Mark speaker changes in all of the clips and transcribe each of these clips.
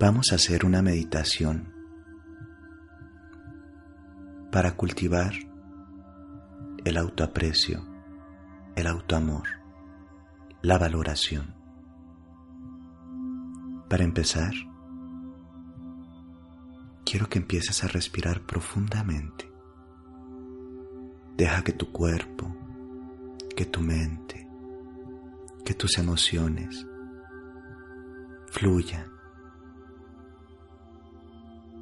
Speaker 1: Vamos a hacer una meditación para cultivar el autoaprecio, el autoamor, la valoración. Para empezar, quiero que empieces a respirar profundamente. Deja que tu cuerpo, que tu mente, que tus emociones fluyan,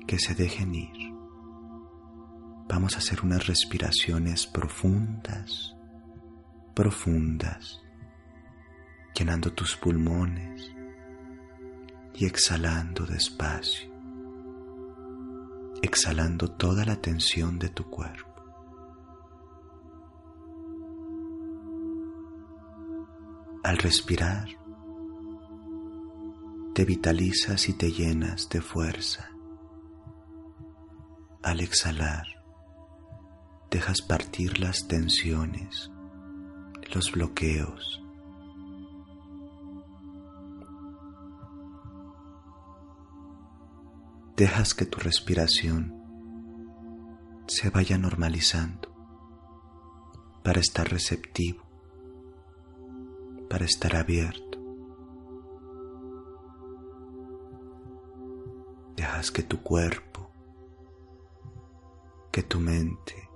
Speaker 1: que se dejen ir. Vamos a hacer unas respiraciones profundas, profundas, llenando tus pulmones y exhalando despacio, exhalando toda la tensión de tu cuerpo. Al respirar, te vitalizas y te llenas de fuerza. Al exhalar, dejas partir las tensiones, los bloqueos. Dejas que tu respiración se vaya normalizando para estar receptivo, para estar abierto. Dejas que tu cuerpo, que tu mente,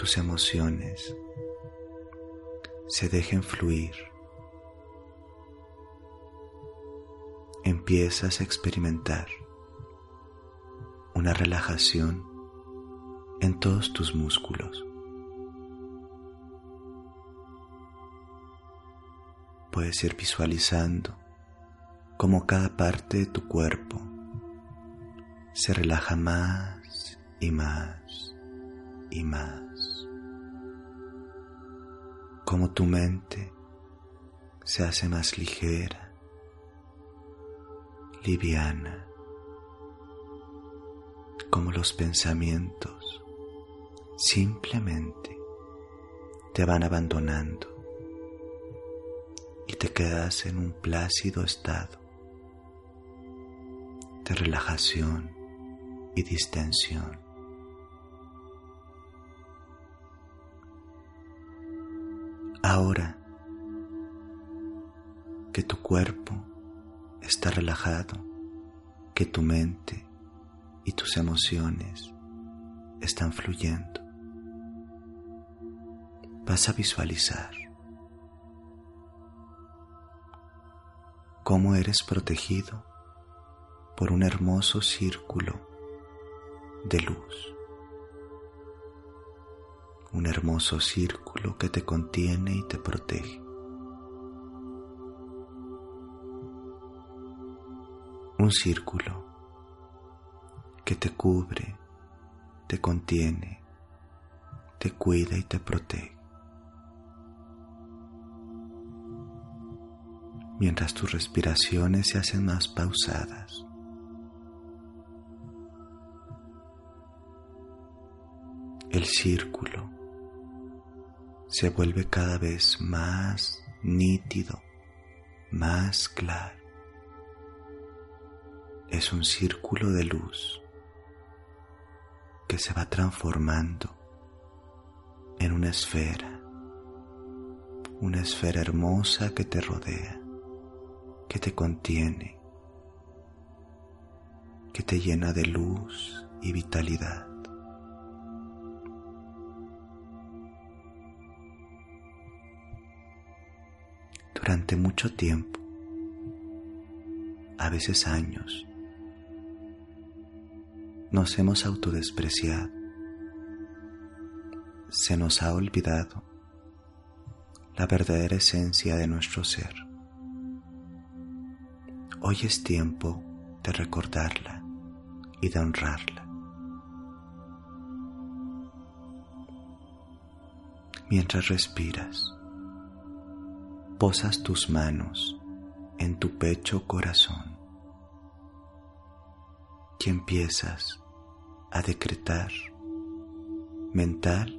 Speaker 1: tus emociones se dejen fluir. Empiezas a experimentar una relajación en todos tus músculos. Puedes ir visualizando cómo cada parte de tu cuerpo se relaja más y más y más como tu mente se hace más ligera, liviana, como los pensamientos simplemente te van abandonando y te quedas en un plácido estado de relajación y distensión. Ahora que tu cuerpo está relajado, que tu mente y tus emociones están fluyendo, vas a visualizar cómo eres protegido por un hermoso círculo de luz un hermoso círculo que te contiene y te protege. Un círculo que te cubre, te contiene, te cuida y te protege. Mientras tus respiraciones se hacen más pausadas, el círculo se vuelve cada vez más nítido, más claro. Es un círculo de luz que se va transformando en una esfera, una esfera hermosa que te rodea, que te contiene, que te llena de luz y vitalidad. Durante mucho tiempo, a veces años, nos hemos autodespreciado, se nos ha olvidado la verdadera esencia de nuestro ser. Hoy es tiempo de recordarla y de honrarla. Mientras respiras, posas tus manos en tu pecho corazón y empiezas a decretar mental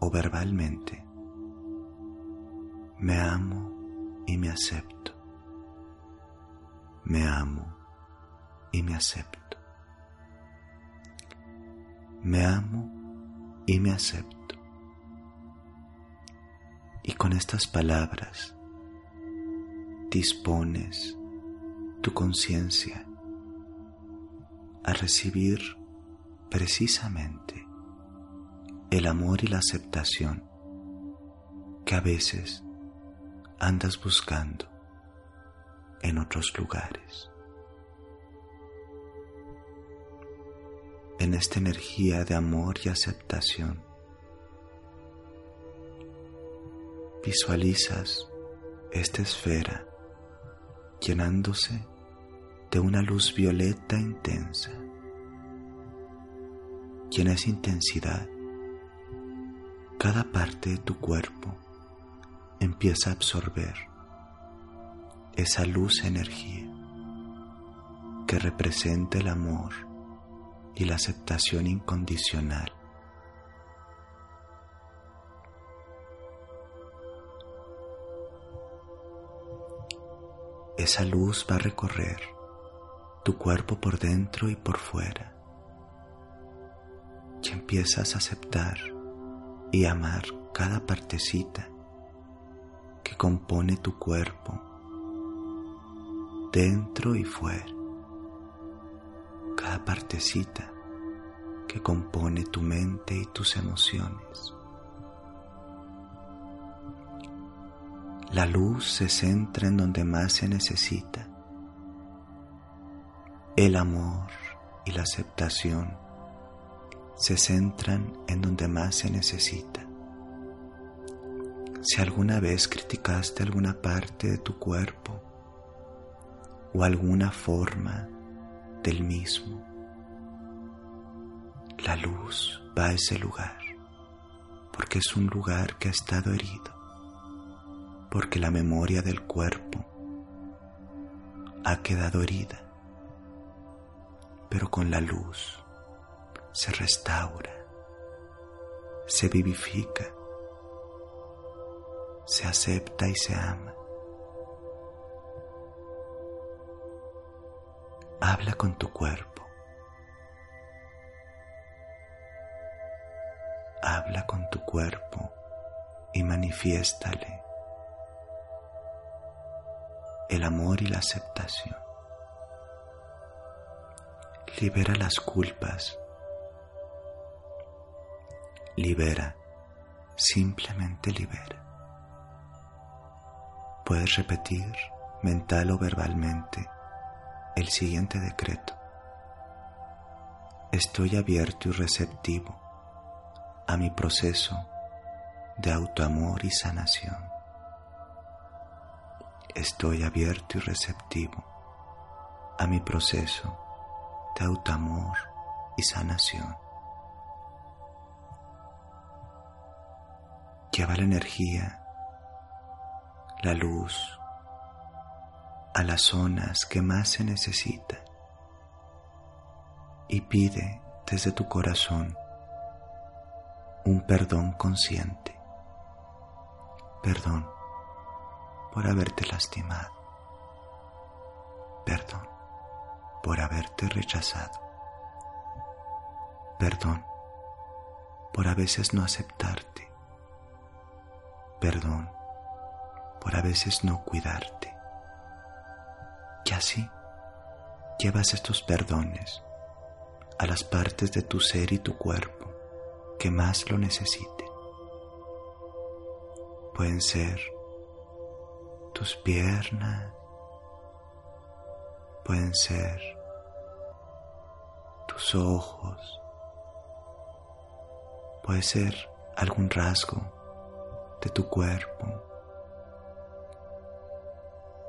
Speaker 1: o verbalmente, me amo y me acepto, me amo y me acepto. Me amo y me acepto. Y con estas palabras dispones tu conciencia a recibir precisamente el amor y la aceptación que a veces andas buscando en otros lugares. En esta energía de amor y aceptación, visualizas esta esfera llenándose de una luz violeta intensa. En esa intensidad, cada parte de tu cuerpo empieza a absorber esa luz energía que representa el amor y la aceptación incondicional. Esa luz va a recorrer tu cuerpo por dentro y por fuera. Y empiezas a aceptar y amar cada partecita que compone tu cuerpo, dentro y fuera. Cada partecita que compone tu mente y tus emociones. La luz se centra en donde más se necesita el amor y la aceptación se centran en donde más se necesita. Si alguna vez criticaste alguna parte de tu cuerpo o alguna forma del mismo, la luz va a ese lugar porque es un lugar que ha estado herido, porque la memoria del cuerpo ha quedado herida pero con la luz se restaura, se vivifica, se acepta y se ama. Habla con tu cuerpo. Habla con tu cuerpo y manifiéstale el amor y la aceptación libera las culpas, libera, simplemente libera. Puedes repetir mental o verbalmente el siguiente decreto. Estoy abierto y receptivo a mi proceso de autoamor y sanación. Estoy abierto y receptivo a mi proceso de autoamor y sanación. Lleva la energía, la luz a las zonas que más se necesita y pide desde tu corazón un perdón consciente. Perdón por haberte lastimado. Perdón por haberte rechazado. Perdón por a veces no aceptarte. Perdón por a veces no cuidarte. Y así llevas estos perdones a las partes de tu ser y tu cuerpo que más lo necesiten. Pueden ser tus piernas, pueden ser tus ojos, puede ser algún rasgo de tu cuerpo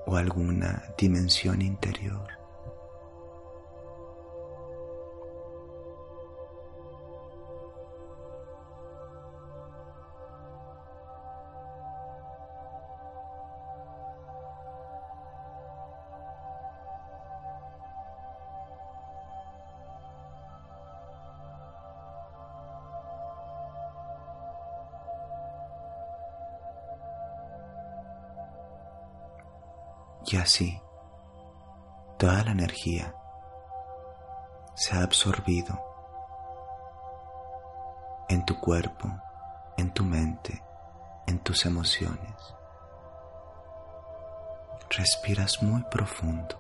Speaker 1: o alguna dimensión interior. Y así, toda la energía se ha absorbido en tu cuerpo, en tu mente, en tus emociones. Respiras muy profundo.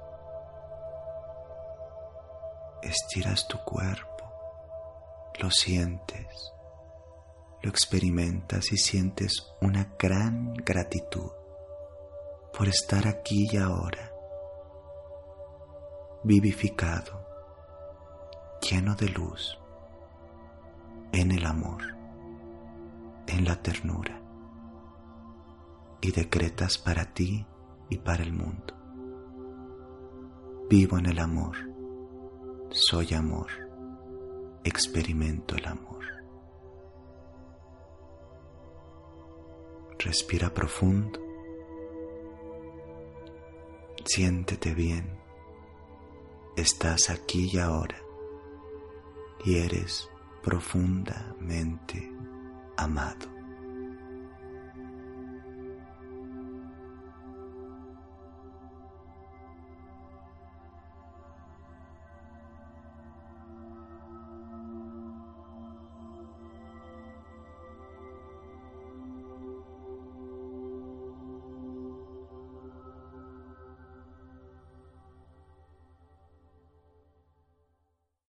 Speaker 1: Estiras tu cuerpo, lo sientes, lo experimentas y sientes una gran gratitud por estar aquí y ahora, vivificado, lleno de luz, en el amor, en la ternura, y decretas para ti y para el mundo. Vivo en el amor, soy amor, experimento el amor. Respira profundo Siéntete bien. Estás aquí y ahora y eres profundamente amado.